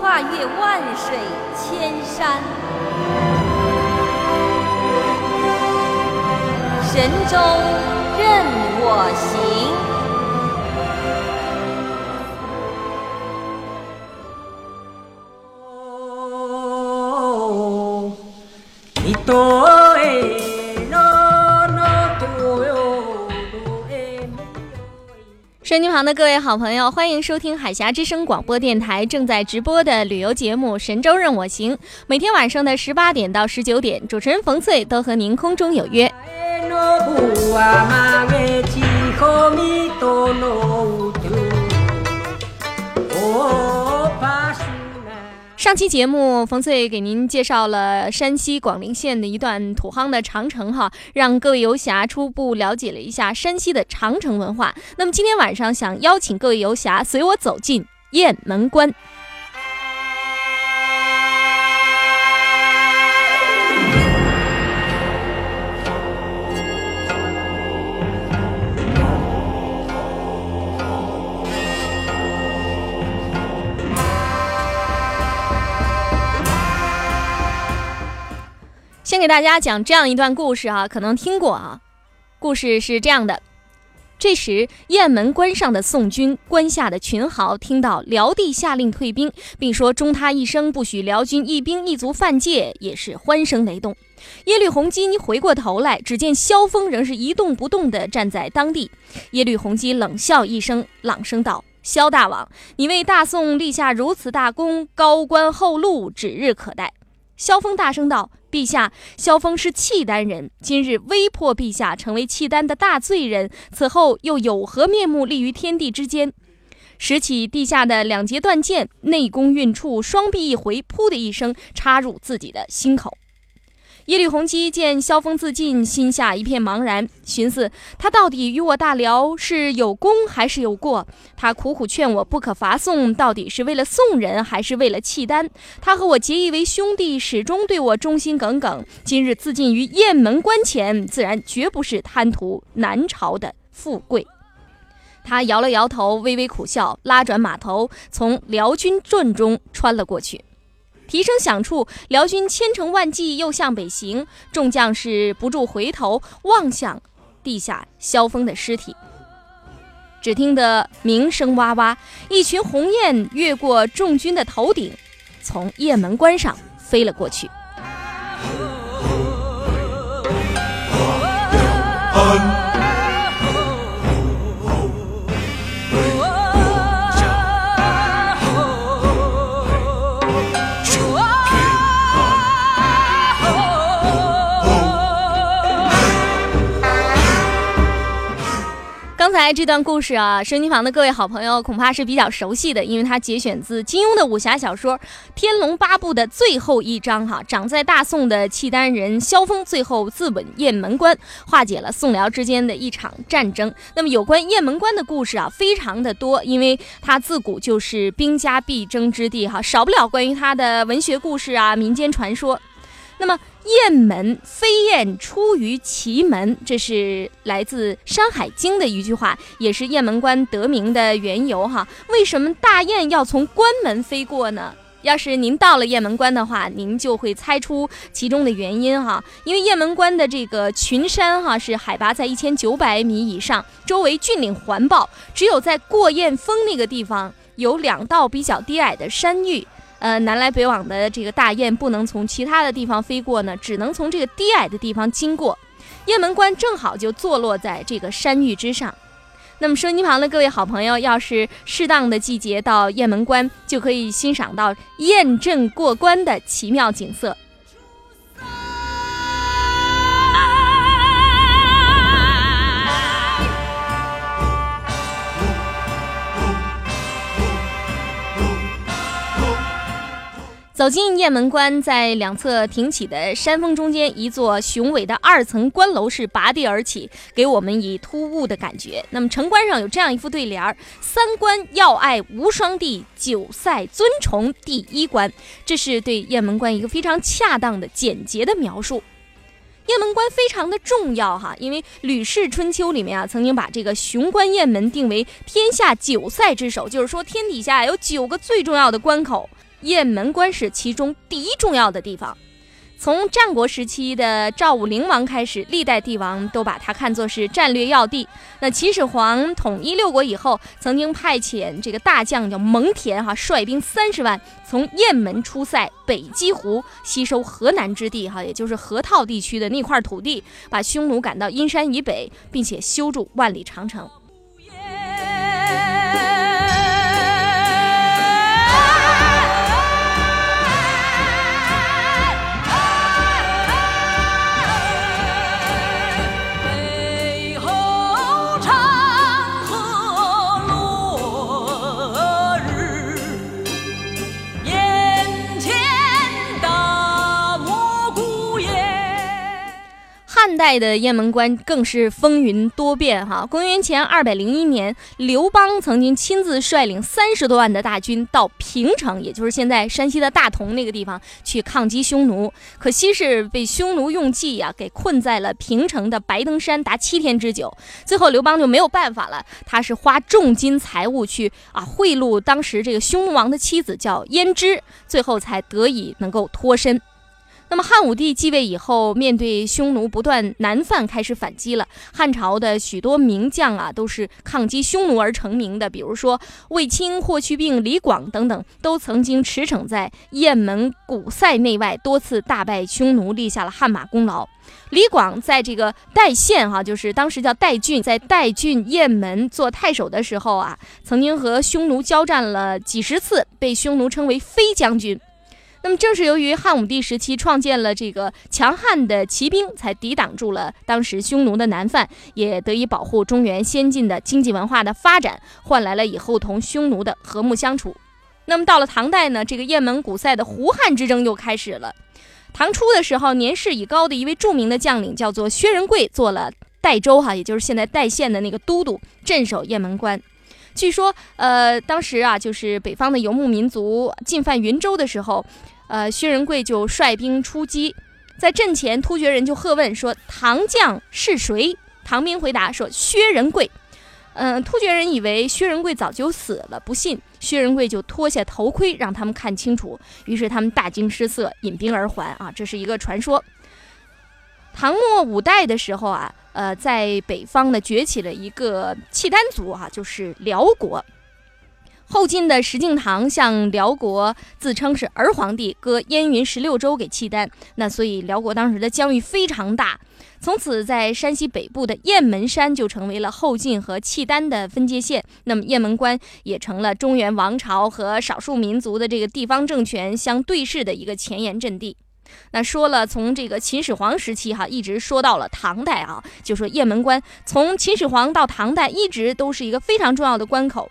跨越万水千山，神州任我行。收音机旁的各位好朋友，欢迎收听海峡之声广播电台正在直播的旅游节目《神州任我行》。每天晚上的十八点到十九点，主持人冯翠都和您空中有约。上期节目，冯翠给您介绍了山西广陵县的一段土夯的长城，哈，让各位游侠初步了解了一下山西的长城文化。那么今天晚上，想邀请各位游侠随我走进雁门关。先给大家讲这样一段故事啊，可能听过啊。故事是这样的：这时雁门关上的宋军关下的群豪听到辽帝下令退兵，并说终他一生不许辽军一兵一卒犯界，也是欢声雷动。耶律洪基回过头来，只见萧峰仍是一动不动地站在当地。耶律洪基冷笑一声，朗声道：“萧大王，你为大宋立下如此大功，高官厚禄指日可待。”萧峰大声道。陛下，萧峰是契丹人，今日威迫陛下成为契丹的大罪人，此后又有何面目立于天地之间？拾起地下的两截断剑，内功运处，双臂一回，噗的一声插入自己的心口。耶律洪基见萧峰自尽，心下一片茫然，寻思他到底与我大辽是有功还是有过？他苦苦劝我不可伐宋，到底是为了宋人还是为了契丹？他和我结义为兄弟，始终对我忠心耿耿。今日自尽于雁门关前，自然绝不是贪图南朝的富贵。他摇了摇头，微微苦笑，拉转马头，从辽军阵中穿了过去。蹄声响处，辽军千乘万骑又向北行，众将士不住回头望向地下萧峰的尸体。只听得鸣声哇哇，一群鸿雁越过众军的头顶，从雁门关上飞了过去。这段故事啊，收音房的各位好朋友恐怕是比较熟悉的，因为它节选自金庸的武侠小说《天龙八部》的最后一章哈。长在大宋的契丹人萧峰最后自刎雁门关，化解了宋辽之间的一场战争。那么有关雁门关的故事啊，非常的多，因为它自古就是兵家必争之地哈，少不了关于它的文学故事啊、民间传说。那么。雁门飞燕出于祁门，这是来自《山海经》的一句话，也是雁门关得名的缘由哈。为什么大雁要从关门飞过呢？要是您到了雁门关的话，您就会猜出其中的原因哈。因为雁门关的这个群山哈是海拔在一千九百米以上，周围峻岭环抱，只有在过雁峰那个地方有两道比较低矮的山峪。呃南来北往的这个大雁不能从其他的地方飞过呢，只能从这个低矮的地方经过。雁门关正好就坐落在这个山峪之上。那么，收音机旁的各位好朋友，要是适当的季节到雁门关，就可以欣赏到雁阵过关的奇妙景色。走进雁门关，在两侧挺起的山峰中间，一座雄伟的二层关楼是拔地而起，给我们以突兀的感觉。那么城关上有这样一副对联儿：“三关要爱无双地，九塞尊崇第一关。”这是对雁门关一个非常恰当的简洁的描述。雁门关非常的重要哈，因为《吕氏春秋》里面啊，曾经把这个雄关雁门定为天下九塞之首，就是说天底下有九个最重要的关口。雁门关是其中第一重要的地方。从战国时期的赵武灵王开始，历代帝王都把它看作是战略要地。那秦始皇统一六国以后，曾经派遣这个大将叫蒙恬哈，率兵三十万从雁门出塞，北击胡，吸收河南之地哈，也就是河套地区的那块土地，把匈奴赶到阴山以北，并且修筑万里长城。代的雁门关更是风云多变哈。公元前二百零一年，刘邦曾经亲自率领三十多万的大军到平城，也就是现在山西的大同那个地方去抗击匈奴。可惜是被匈奴用计呀，给困在了平城的白登山达七天之久。最后刘邦就没有办法了，他是花重金财物去啊贿赂当时这个匈奴王的妻子叫胭脂，最后才得以能够脱身。那么汉武帝继位以后，面对匈奴不断南犯，开始反击了。汉朝的许多名将啊，都是抗击匈奴而成名的，比如说卫青、霍去病、李广等等，都曾经驰骋在雁门古塞内外，多次大败匈奴，立下了汗马功劳。李广在这个代县哈，就是当时叫代郡，在代郡雁门做太守的时候啊，曾经和匈奴交战了几十次，被匈奴称为飞将军。那么，正是由于汉武帝时期创建了这个强悍的骑兵，才抵挡住了当时匈奴的南犯，也得以保护中原先进的经济文化的发展，换来了以后同匈奴的和睦相处。那么，到了唐代呢，这个雁门古塞的胡汉之争又开始了。唐初的时候，年事已高的一位著名的将领叫做薛仁贵，做了代州哈，也就是现在代县的那个都督，镇守雁门关。据说，呃，当时啊，就是北方的游牧民族进犯云州的时候，呃，薛仁贵就率兵出击，在阵前，突厥人就喝问说：“唐将是谁？”唐兵回答说：“薛仁贵。”嗯，突厥人以为薛仁贵早就死了，不信，薛仁贵就脱下头盔让他们看清楚，于是他们大惊失色，引兵而还。啊，这是一个传说。唐末五代的时候啊。呃，在北方呢，崛起了一个契丹族啊，就是辽国。后晋的石敬瑭向辽国自称是儿皇帝，割燕云十六州给契丹，那所以辽国当时的疆域非常大。从此，在山西北部的雁门山就成为了后晋和契丹的分界线。那么，雁门关也成了中原王朝和少数民族的这个地方政权相对视的一个前沿阵地。那说了，从这个秦始皇时期哈，一直说到了唐代啊，就说雁门关从秦始皇到唐代一直都是一个非常重要的关口。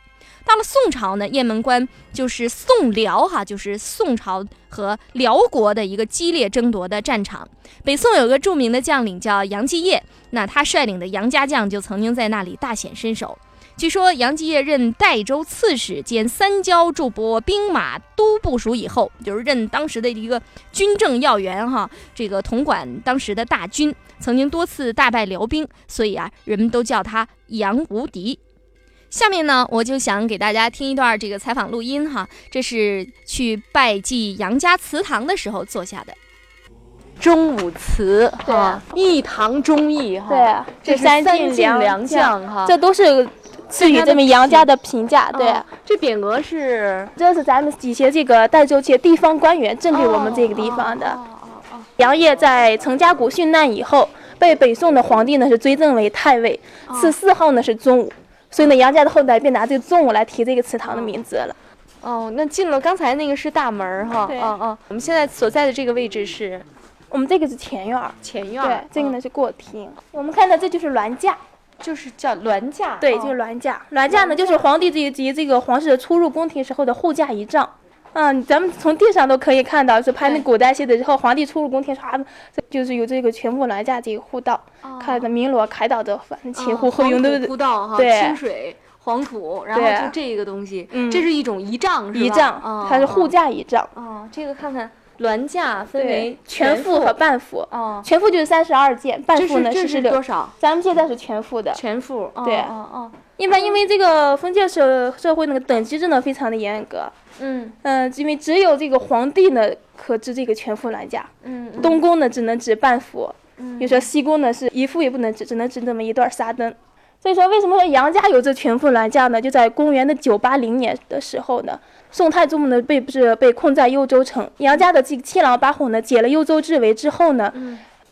到了宋朝呢，雁门关就是宋辽哈，就是宋朝和辽国的一个激烈争夺的战场。北宋有个著名的将领叫杨继业，那他率领的杨家将就曾经在那里大显身手。据说杨继业任代州刺史兼三交驻拨兵马都部署以后，就是任当时的一个军政要员哈，这个统管当时的大军，曾经多次大败辽兵，所以啊，人们都叫他杨无敌。下面呢，我就想给大家听一段这个采访录音哈，这是去拜祭杨家祠堂的时候做下的。忠武祠，哈，一堂忠义哈，对，这是三晋良将哈，这都是。赐予这名杨家的评价。对，哦这匾额是这是咱们以前这个代州些地方官员赠给我们这个地方的。哦哦哦杨业在陈家谷殉难以后，被北宋的皇帝呢是追赠为太尉，赐谥号呢是忠武，所以呢杨家的后代便拿这个宗武来提这个祠堂的名字了。哦，那进了刚才那个是大门儿哈，对。嗯嗯，我们现在所在的这个位置是？我们这个是前院儿，前院儿，，对这个呢是过厅。我们看到这就是銮驾，就是叫銮驾，对，哦。就是銮驾。銮驾呢就是皇帝及及这个皇室出入宫廷时候的护驾仪仗。嗯，咱们从地上都可以看到，是拍那古代戏的时候，皇帝出入宫廷啥的，就是有这个全部銮驾这个护道，看的明锣开道的反正前呼后黄用的对清水。黄土，然后就这个东西，嗯。这是一种仪仗，是吧？仪仗哦，它是护驾仪仗。哦，这个看看銮驾分为全副和半副。哦，全副就是三十二件，半这副呢是十六。是多少？咱们现在是全副的。全副，哦对哦哦，一般因为这个封建社社会那个等级真的非常的严格，嗯嗯，因为只有这个皇帝呢可执这个全副銮驾，嗯嗯东宫呢只能执半副，嗯比如说西宫呢是一副也不能执，只能执这么一段纱灯。所以说，为什么说杨家有这全副銮驾呢？就在公元的九八零年的时候呢，宋太宗呢被不是被困在幽州城，杨家的这个七郎八虎呢解了幽州之围之后呢，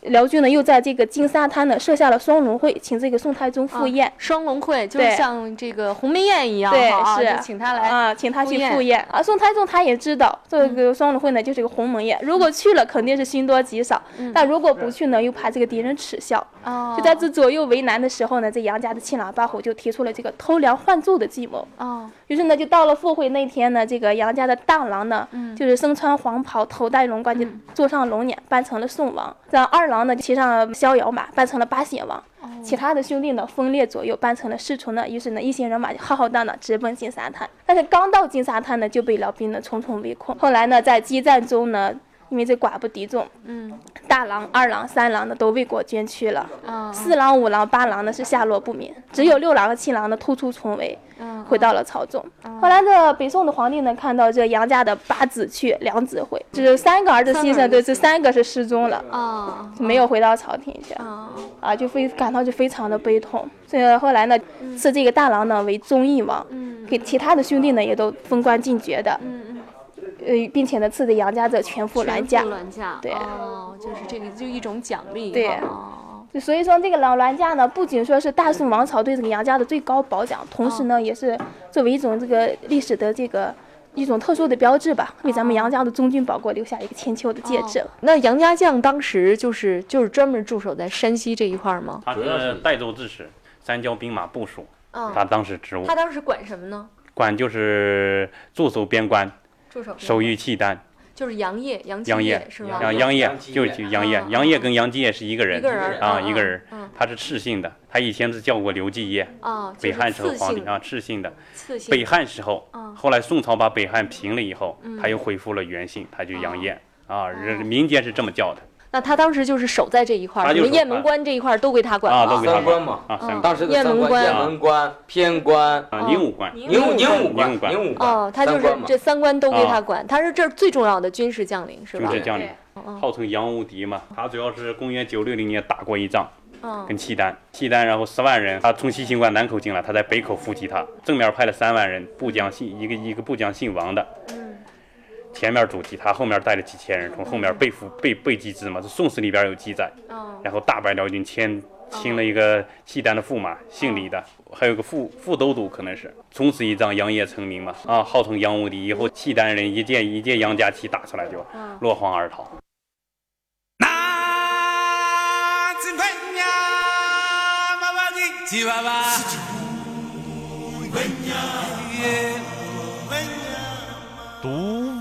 辽军呢又在这个金沙滩呢设下了双龙会，请这个宋太宗赴宴。啊双龙会，就是像这个鸿门宴一样，对是。就请他来啊，请他去赴宴。啊。宋太宗他也知道这个双龙会呢就是个鸿门宴，如果去了肯定是凶多吉少，但如果不去呢又怕这个敌人耻笑。哦，就在这左右为难的时候呢，这杨家的七郎八虎就提出了这个偷梁换柱的计谋。哦，于是呢，就到了赴会那天呢，这个杨家的大郎呢，嗯。就是身穿黄袍，头戴龙冠，就坐上龙辇，扮成了宋王；让二郎呢骑上逍遥马，扮成了八贤王。哦其他的兄弟呢分列左右，扮成了侍从呢。于是呢，一行人马就浩浩荡荡直奔金沙滩。但是刚到金沙滩呢，就被辽兵呢重重围困。后来呢，在激战中呢，因为这寡不敌众，嗯大郎、二郎、三郎呢都为国捐躯了。啊四郎、五郎、八郎呢是下落不明，只有六郎和七郎呢突出重围，嗯回到了朝中。后来这北宋的皇帝呢，看到这杨家的八子去，两子回，就是三个儿子牺牲，对，这三个是失踪了，啊没有回到朝廷去。啊啊，就非感到就非常的悲痛。所以后来呢，赐这个大郎呢为忠义王，嗯给其他的兄弟呢也都封官进爵的，呃，并且呢赐给杨家这全副銮全驾副。銮驾，对哦，就是这个就一种奖励，对哦就所以说，这个老銮驾呢，不仅说是大宋王朝对这个杨家的最高褒奖，同时呢，也是作为一种这个历史的这个一种特殊的标志吧，为咱们杨家的忠君保国留下一个千秋的见证。那杨家将当时就是就是专门驻守在山西这一块儿吗？他是代州刺史，三交兵马部署，啊他当时职务他当时管什么呢？管就是驻守边关，驻守守御契丹。就是杨业，杨业是吧？杨杨业杨业就是杨业啊，杨业跟杨继业是一个人一个人儿啊，嗯一个人嗯，他是赤姓的，他以前是叫过刘继业，啊，北汉时候皇帝啊，赤姓的。刺姓北汉时候嗯，后来宋朝把北汉平了以后，他又恢复了原姓，他就杨业啊，人民间是这么叫的那他当时就是守在这一块儿，他就守什么雁门啊关这一块儿都归他管。啊，了都给他三关嘛。啊，当时的三关：雁门关。雁门关、偏关、啊，宁武关，宁武宁武关、宁武关。宁武关。哦，他就是这三关都归他啊管，他是这儿最重要的军事将领是吧？军事将领，嗯号称杨无敌嘛。他主要是公元九六零年打过一仗，嗯。跟契丹，契丹然后十万人，他从西行关南口进来，他在北口伏击他，正面派了三万人，部将姓一个一个部将姓王的，嗯前面阻击他，后面带了几千人，从后面背负背背击之嘛，是《宋史》里边有记载。哦然后大败辽军，牵亲了一个契丹的驸马，姓李的，还有个副副都督，可能是。从此一仗，杨业成名嘛，啊，号称杨无敌。以后契丹人一见一见杨家旗打出来就落荒而逃。读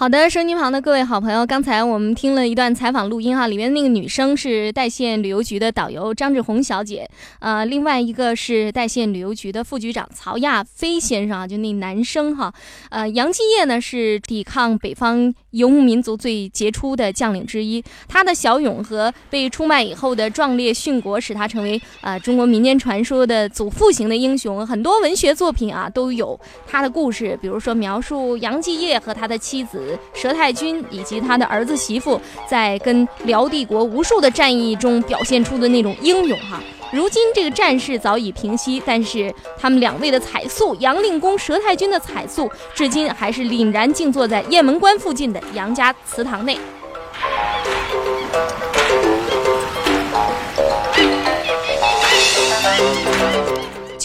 好的，收音机旁的各位好朋友，刚才我们听了一段采访录音哈，里面那个女生是代县旅游局的导游张志红小姐，呃，另外一个是代县旅游局的副局长曹亚飞先生啊，就那男生哈，呃，杨继业呢是抵抗北方游牧民族最杰出的将领之一，他的骁勇和被出卖以后的壮烈殉国，使他成为呃中国民间传说的祖父型的英雄，很多文学作品啊都有他的故事，比如说描述杨继业和他的妻子。佘太君以及他的儿子媳妇在跟辽帝国无数的战役中表现出的那种英勇哈，如今这个战事早已平息，但是他们两位的彩塑，杨令公、佘太君的彩塑，至今还是凛然静坐在雁门关附近的杨家祠堂内。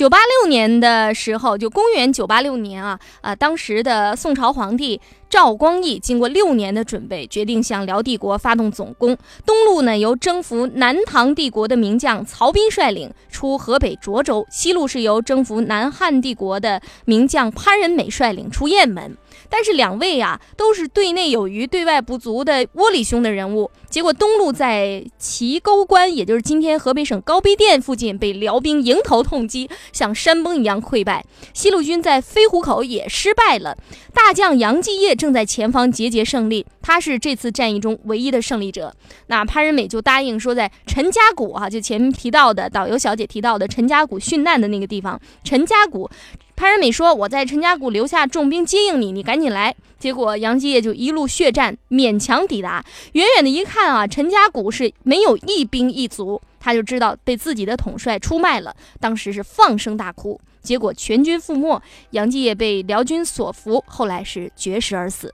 九八六年的时候，就公元九八六年啊，啊，当时的宋朝皇帝赵光义经过六年的准备，决定向辽帝国发动总攻。东路呢，由征服南唐帝国的名将曹彬率领出河北涿州；西路是由征服南汉帝国的名将潘仁美率领出雁门。但是两位啊，都是对内有余、对外不足的窝里兄的人物。结果东路在齐沟关，也就是今天河北省高碑店附近，被辽兵迎头痛击，像山崩一样溃败；西路军在飞虎口也失败了。大将杨继业正在前方节节胜利，他是这次战役中唯一的胜利者。那潘仁美就答应说，在陈家谷啊，就前面提到的导游小姐提到的陈家谷殉难的那个地方，陈家谷。潘仁美说：“我在陈家谷留下重兵接应你，你赶紧来。”结果杨继业就一路血战，勉强抵达。远远的一看啊，陈家谷是没有一兵一卒，他就知道被自己的统帅出卖了。当时是放声大哭。结果全军覆没，杨继业被辽军所俘，后来是绝食而死。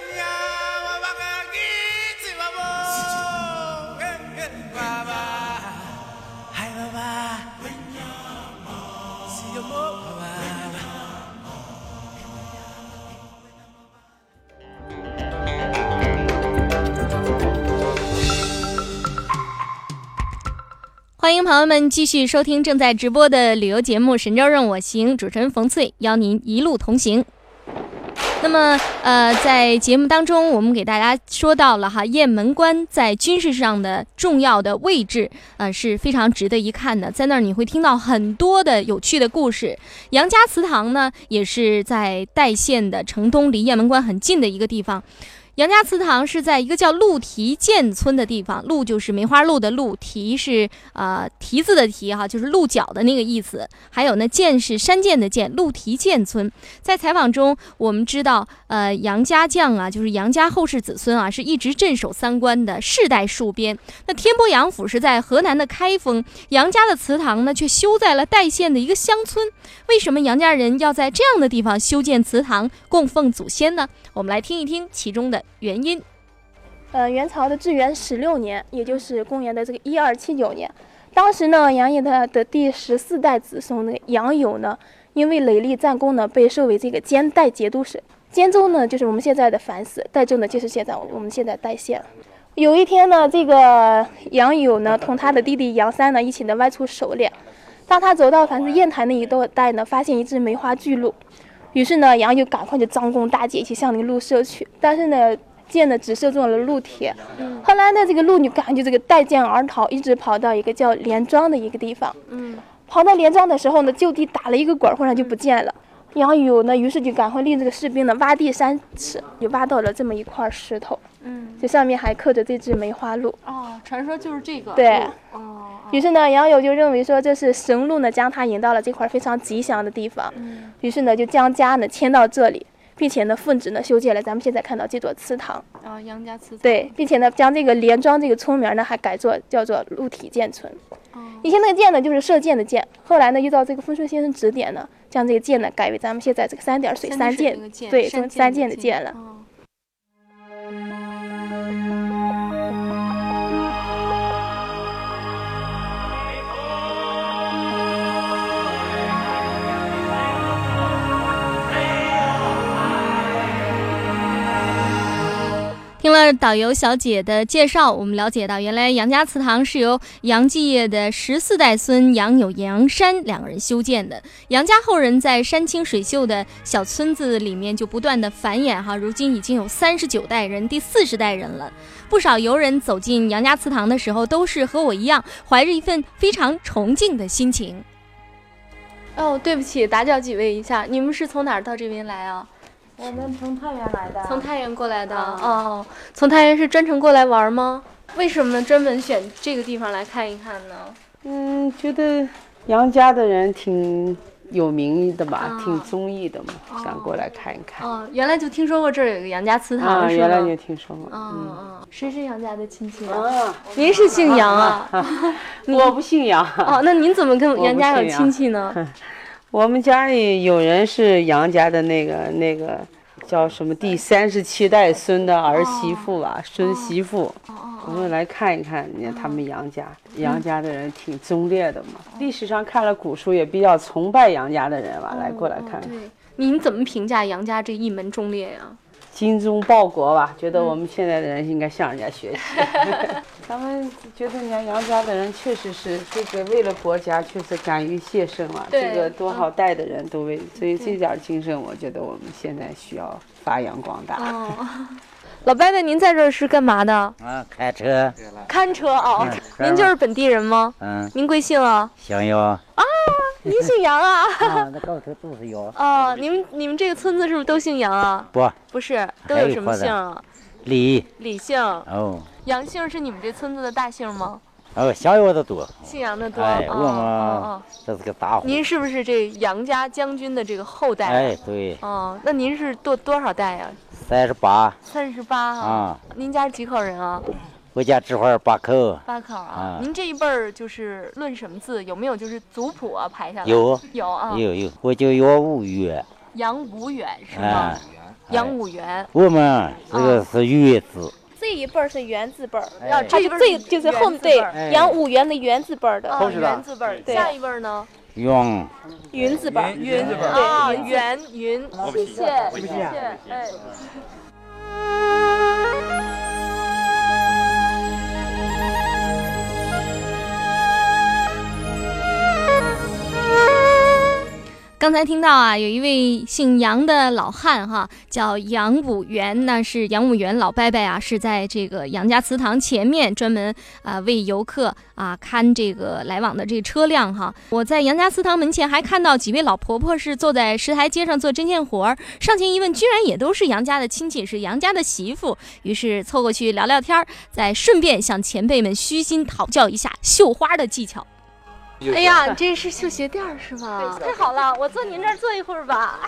欢迎朋友们继续收听正在直播的旅游节目《神州任我行》，主持人冯翠邀您一路同行。那么，呃，在节目当中，我们给大家说到了哈雁门关在军事上的重要的位置，呃，是非常值得一看的。在那儿你会听到很多的有趣的故事。杨家祠堂呢，也是在代县的城东，离雁门关很近的一个地方。杨家祠堂是在一个叫鹿蹄涧村的地方，鹿就是梅花鹿的鹿，蹄是呃蹄子的蹄哈，就是鹿角的那个意思。还有呢，涧是山涧的涧，鹿蹄涧村。在采访中，我们知道，呃，杨家将啊，就是杨家后世子孙啊，是一直镇守三关的世代戍边。那天波杨府是在河南的开封，杨家的祠堂呢，却修在了代县的一个乡村。为什么杨家人要在这样的地方修建祠堂供奉祖先呢？我们来听一听其中的。原因，呃，元朝的至元十六年，也就是公元的这个一二七九年，当时呢，杨业的的第十四代子孙呢，杨友呢，因为累立战功呢，被授为这个兼代节度使。兼州呢，就是我们现在的樊氏；代州呢，就是现在我们现在代县。有一天呢，这个杨友呢，同他的弟弟杨三呢，一起呢外出狩猎。当他走到樊氏砚台那一带呢，发现一只梅花巨鹿。于是呢，杨就赶快就张弓搭箭，一起向那个鹿射去。但是呢，箭呢只射中了鹿蹄。后来呢，这个鹿女赶就这个带箭而逃，一直跑到一个叫连庄的一个地方。嗯，跑到连庄的时候呢，就地打了一个滚，忽然就不见了。杨友呢，于是就赶快令这个士兵呢挖地三尺，就挖到了这么一块石头。嗯，这上面还刻着这只梅花鹿。哦，传说就是这个。对。哦。于是呢，杨友就认为说这是神鹿呢将他引到了这块非常吉祥的地方，于是呢就将家呢迁到这里，并且呢奉旨呢修建了咱们现在看到这座祠堂。啊，杨家祠堂。对，并且呢将这个连庄这个村名呢还改作叫做鹿体涧村。哦。以前那个涧呢就是射箭的箭，后来呢又到这个风顺先生指点呢，将这个箭呢改为咱们现在这个三点水三箭，对，三箭的箭了。听了导游小姐的介绍，我们了解到，原来杨家祠堂是由杨继业的十四代孙杨友、杨山两个人修建的。杨家后人在山清水秀的小村子里面就不断的繁衍哈，如今已经有三十九代人，第四十代人了。不少游人走进杨家祠堂的时候，都是和我一样，怀着一份非常崇敬的心情。哦，对不起，打搅几位一下，你们是从哪儿到这边来啊？我们从太原来的，从太原过来的。哦，从太原是专程过来玩吗？为什么专门选这个地方来看一看呢？嗯，觉得杨家的人挺有名的吧，挺忠义的嘛，想过来看一看。哦，原来就听说过这儿有个杨家祠堂，啊，是原来吗？就听说过。嗯嗯，嗯，谁是杨家的亲戚啊？啊，您是姓杨啊？我不姓杨。哦，那您怎么跟杨家有亲戚呢？我们家里有人是杨家的那个那个叫什么第三十七代孙的儿媳妇吧，孙媳妇。我们来看一看，你看他们杨家，杨家的人挺忠烈的嘛。历史上看了古书，也比较崇拜杨家的人吧，来过来看看。对，您怎么评价杨家这一门忠烈呀？精忠报国吧，觉得我们现在的人应该向人家学习。咱们觉得人家杨家的人确实是这个为了国家，确实敢于献身了。这个多少代的人都为，所以这点精神，我觉得我们现在需要发扬光大。哦，老伯伯，您在这儿是干嘛的？啊，开车，看车哦。您就是本地人吗？嗯，您贵姓啊？想要 您姓杨啊？啊，那高头都是杨，哦，你们你们这个村子是不是都姓杨啊？不，不是，都有什么姓啊？李，李姓。哦，杨姓是你们这村子的大姓吗？哦，想要的多，姓杨的多。哎，哦我哦们这是个大哦，户，您是不是这杨家将军的这个后代？哎，对，哦，那您是多多少代呀？三十八三十八啊，您家几口人啊？我家这块儿八口，八口啊啊。您这一辈儿就是论什么字？有没有就是族谱啊排下来？有有啊。有有，我叫杨五元，杨五元是吗哎？，杨五元。我们这个是月字，这一辈儿是元字辈儿，哎他就这就是后面对哎杨五元的元字辈儿的，啊，元字辈儿。对下一辈儿呢？用云字辈儿，云啊，元云。谢谢谢谢，哎。刚才听到啊，有一位姓杨的老汉哈，叫杨武元，那是杨武元老伯伯啊，是在这个杨家祠堂前面专门啊、为游客啊看这个来往的这个车辆哈。我在杨家祠堂门前还看到几位老婆婆是坐在石台阶上做针线活儿，上前一问，居然也都是杨家的亲戚，是杨家的媳妇，于是凑过去聊聊天儿，再顺便向前辈们虚心讨教一下绣花的技巧。哎呀，你这是绣鞋垫儿是吧？太好了，我坐您这儿坐一会儿吧。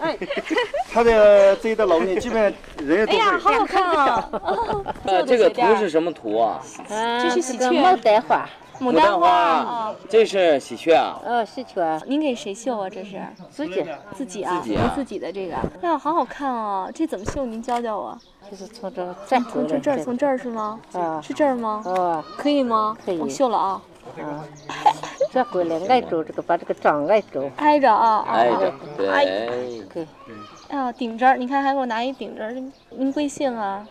他的这一代老人基本上人人都哎呀，好好 看啊！呃，这个图是什么图啊？这是喜鹊，牡丹花。牡丹花，这是喜鹊啊。呃，喜鹊。您给谁绣啊？这是自己自己啊？自己啊您自己的这个。哎呀，好好看哦！这怎么绣？您教教我。就是从这从这这儿，从这儿是吗？啊，是这儿吗？啊，可以吗？可以我绣了啊。啊，这过来挨着这个，把这个掌挨着。挨着啊啊！啊挨着，对。哎呀，顶针儿，你看还给我拿一顶针儿。您贵姓啊？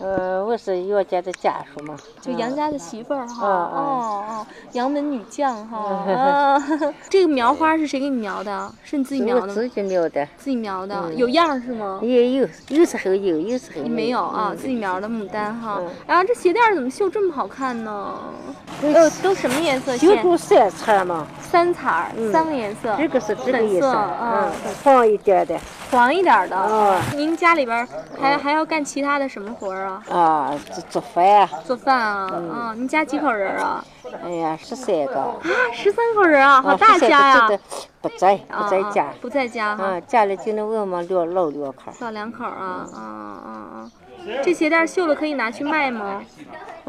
呃，我是杨家的家属嘛，就杨家的媳妇儿哈。哦哦，杨门女将哈。啊，这个描花是谁给你描的？是你自己描的吗？自己描的，自己描的，有样儿是吗？也有，有时候有，有时候你没有啊，自己描的牡丹哈。然后这鞋垫儿怎么绣这么好看呢？呃，都什么颜色绣？出三彩嘛，三彩儿，三个颜色。这个是这个粉色颜色，啊嗯，黄一点的，黄一点儿的。啊您家里边儿还还要干其他的什么活儿啊？啊，做做饭啊，做饭啊？啊，你家几口人啊？哎呀，十三个，啊，十三口人啊，好啊大家呀！！不在，啊不在家啊，不在家哈啊，，家里就那我们两老两口，老两口啊啊啊啊！这鞋垫儿绣了可以拿去卖吗？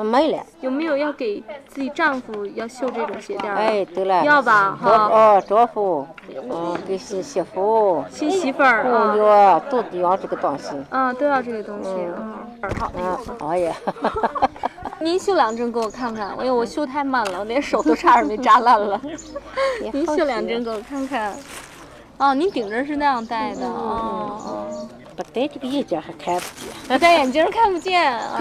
没了，有没有要给自己丈夫要绣这种鞋垫儿？哎，对了，要吧丈哈。哦，丈夫，嗯，给新媳妇、新媳妇儿姑啊，娘都得要这个东西，啊，都要这个东西。嗯，好。啊，哎呀，您绣两针给我看看，哎呦，我绣太慢了，我连手都差点没扎烂了。您绣两针给我看看。哦，您顶针是那样戴的哦哦。不戴这个眼镜还看不见。那戴眼镜看不见啊？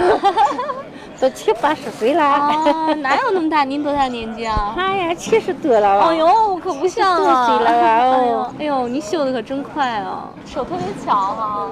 都七八十岁了。啊，哪有那么大？您多大年纪啊？哎呀，七十多了吧？哎呦，可不像啊！多岁了吧？哎呦哦，哎呦，你绣的可真快啊，手特别巧哈、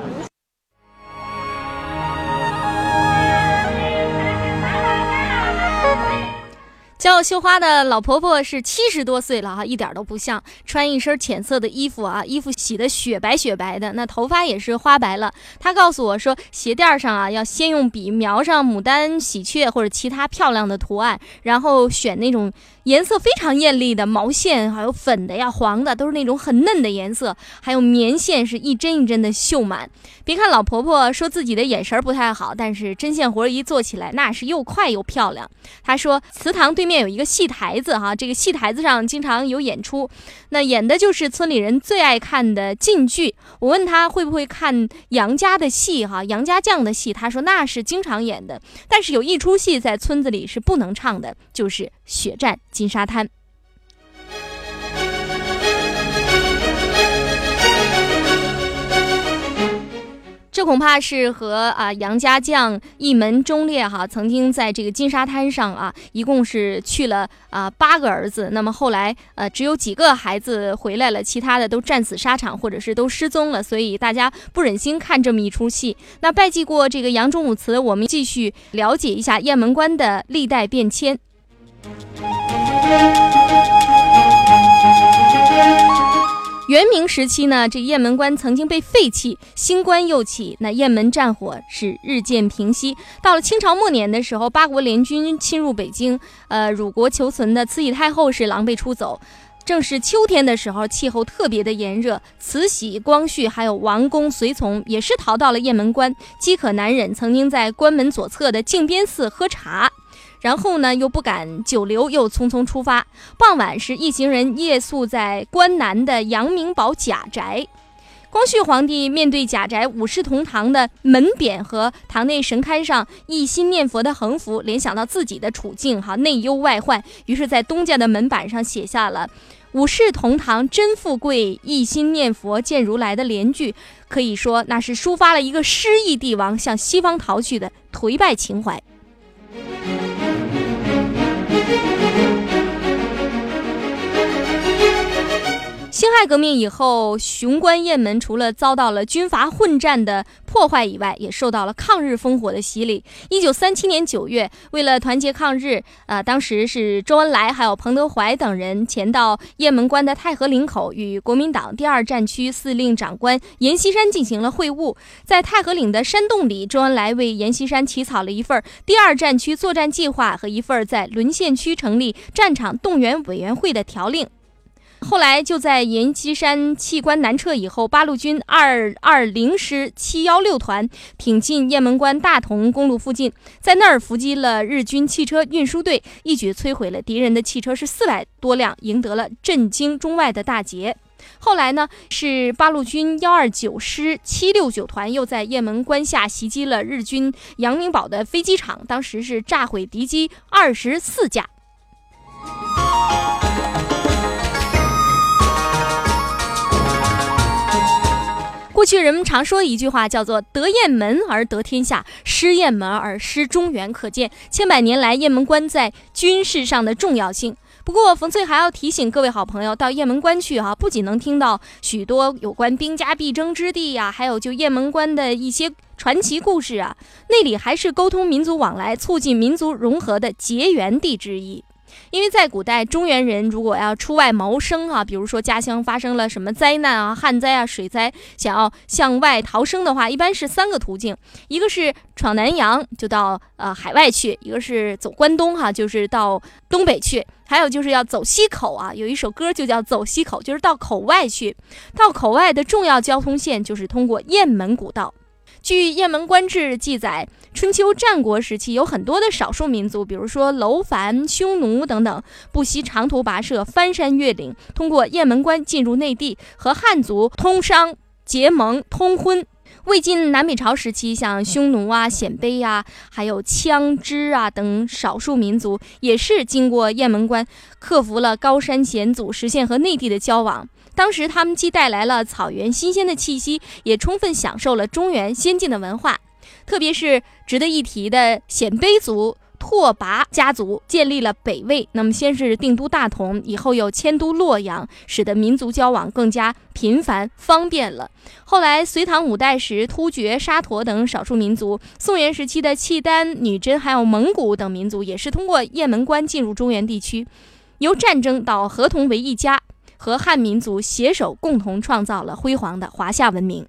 教绣花的老婆婆是七十多岁了哈，一点都不像，穿一身浅色的衣服啊，衣服洗的雪白雪白的，那头发也是花白了。她告诉我说，鞋垫上啊要先用笔描上牡丹、喜鹊或者其他漂亮的图案，然后选那种颜色非常艳丽的毛线，还有粉的呀、黄的，都是那种很嫩的颜色，还有棉线是一针一针的绣满。别看老婆婆说自己的眼神不太好，但是针线活一做起来，那是又快又漂亮。她说，祠堂对面有一个戏台子哈，这个戏台子上经常有演出，那演的就是村里人最爱看的晋剧。我问她会不会看杨家的戏哈，杨家将的戏，她说那是经常演的，但是有一出戏在村子里是不能唱的，就是《血战金沙滩》。这恐怕是和啊杨家将一门忠烈哈，曾经在这个金沙滩上啊，一共是去了啊八个儿子，那么后来呃只有几个孩子回来了，其他的都战死沙场或者是都失踪了，所以大家不忍心看这么一出戏。那拜祭过这个杨忠武祠，我们继续了解一下雁门关的历代变迁。元明时期呢，这雁门关曾经被废弃，新关又起，那雁门战火是日渐平息。到了清朝末年的时候，八国联军侵入北京，呃，辱国求存的慈禧太后是狼狈出走。正是秋天的时候，气候特别的炎热，慈禧、光绪还有王公随从也是逃到了雁门关，饥渴难忍，曾经在关门左侧的靖边寺喝茶。然后呢，又不敢久留，又匆匆出发。傍晚时，一行人夜宿在关南的阳明堡贾宅。光绪皇帝面对贾宅五世同堂的门匾和堂内神龛上一心念佛的横幅，联想到自己的处境，哈，内忧外患，于是，在东家的门板上写下了“五世同堂真富贵，一心念佛见如来”的联句。可以说，那是抒发了一个失意帝王向西方逃去的颓败情怀。辛亥革命以后，雄关雁门除了遭到了军阀混战的破坏以外，也受到了抗日烽火的洗礼。一九三七年九月，为了团结抗日，呃，当时是周恩来还有彭德怀等人前到雁门关的太和岭口，与国民党第二战区司令长官阎锡山进行了会晤。在太和岭的山洞里，周恩来为阎锡山起草了一份第二战区作战计划和一份在沦陷区成立战场动员委员会的条令。后来就在阎锡山弃关南撤以后，八路军二二零师七幺六团挺进雁门关大同公路附近，在那儿伏击了日军汽车运输队，一举摧毁了敌人的汽车是四百多辆，赢得了震惊中外的大捷。后来呢，是八路军幺二九师七六九团又在雁门关下袭击了日军杨明堡的飞机场，当时是炸毁敌机二十四架。过去人们常说一句话，叫做“得雁门而得天下，失雁门而失中原”，可见千百年来雁门关在军事上的重要性。不过，冯翠还要提醒各位好朋友，到雁门关去哈、啊，不仅能听到许多有关兵家必争之地呀、还有就雁门关的一些传奇故事啊，那里还是沟通民族往来、促进民族融合的结缘地之一。因为在古代，中原人如果要出外谋生啊，比如说家乡发生了什么灾难啊、旱灾啊、水灾，想要向外逃生的话，一般是三个途径：一个是闯南洋，就到呃海外去；一个是走关东哈、就是到东北去；还有就是要走西口啊。有一首歌就叫《走西口》，就是到口外去。到口外的重要交通线就是通过雁门古道。据《雁门关志》记载，春秋战国时期有很多的少数民族，比如说楼烦、匈奴等等，不惜长途跋涉、翻山越岭，通过雁门关进入内地，和汉族通商、结盟、通婚。魏晋南北朝时期，像匈奴啊、鲜卑啊，还有羌支啊等少数民族，也是经过雁门关，克服了高山险阻，实现和内地的交往。当时他们既带来了草原新鲜的气息，也充分享受了中原先进的文化。特别是值得一提的鲜卑族。拓跋家族建立了北魏，那么先是定都大同，以后又迁都洛阳，使得民族交往更加频繁方便了。后来隋唐五代时，突厥、沙陀等少数民族；宋元时期的契丹、女真，还有蒙古等民族，也是通过雁门关进入中原地区，由战争到合同为一家，和汉民族携手共同创造了辉煌的华夏文明。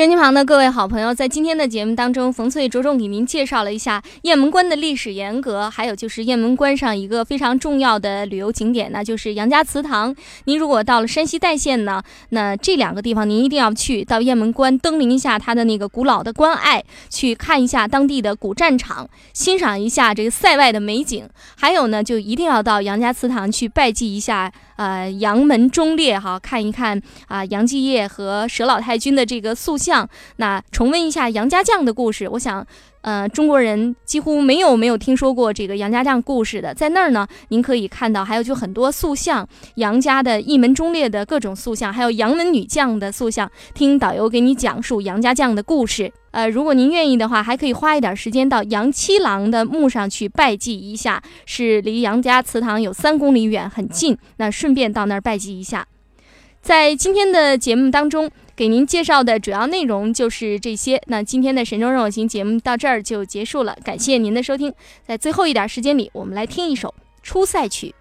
身机旁的各位好朋友，在今天的节目当中，冯翠着重给您介绍了一下雁门关的历史沿革，还有就是雁门关上一个非常重要的旅游景点，那就是杨家祠堂。您如果到了山西代县呢，那这两个地方您一定要去到雁门关登临一下它的那个古老的关隘，去看一下当地的古战场，欣赏一下这个塞外的美景。还有呢，就一定要到杨家祠堂去拜祭一下，呃，杨门忠烈哈，看一看啊杨继业和佘老太君的这个塑像。像那重温一下杨家将的故事，我想，呃，中国人几乎没有没有听说过这个杨家将故事的。在那儿呢，您可以看到，还有就很多塑像，杨家的一门忠烈的各种塑像，还有杨门女将的塑像，听导游给你讲述杨家将的故事。呃，如果您愿意的话，还可以花一点时间到杨七郎的墓上去拜祭一下，是离杨家祠堂有三公里远，很近。那顺便到那儿拜祭一下。在今天的节目当中。给您介绍的主要内容就是这些。那今天的《神州任我行》节目到这儿就结束了，感谢您的收听。在最后一点时间里，我们来听一首《出塞曲》。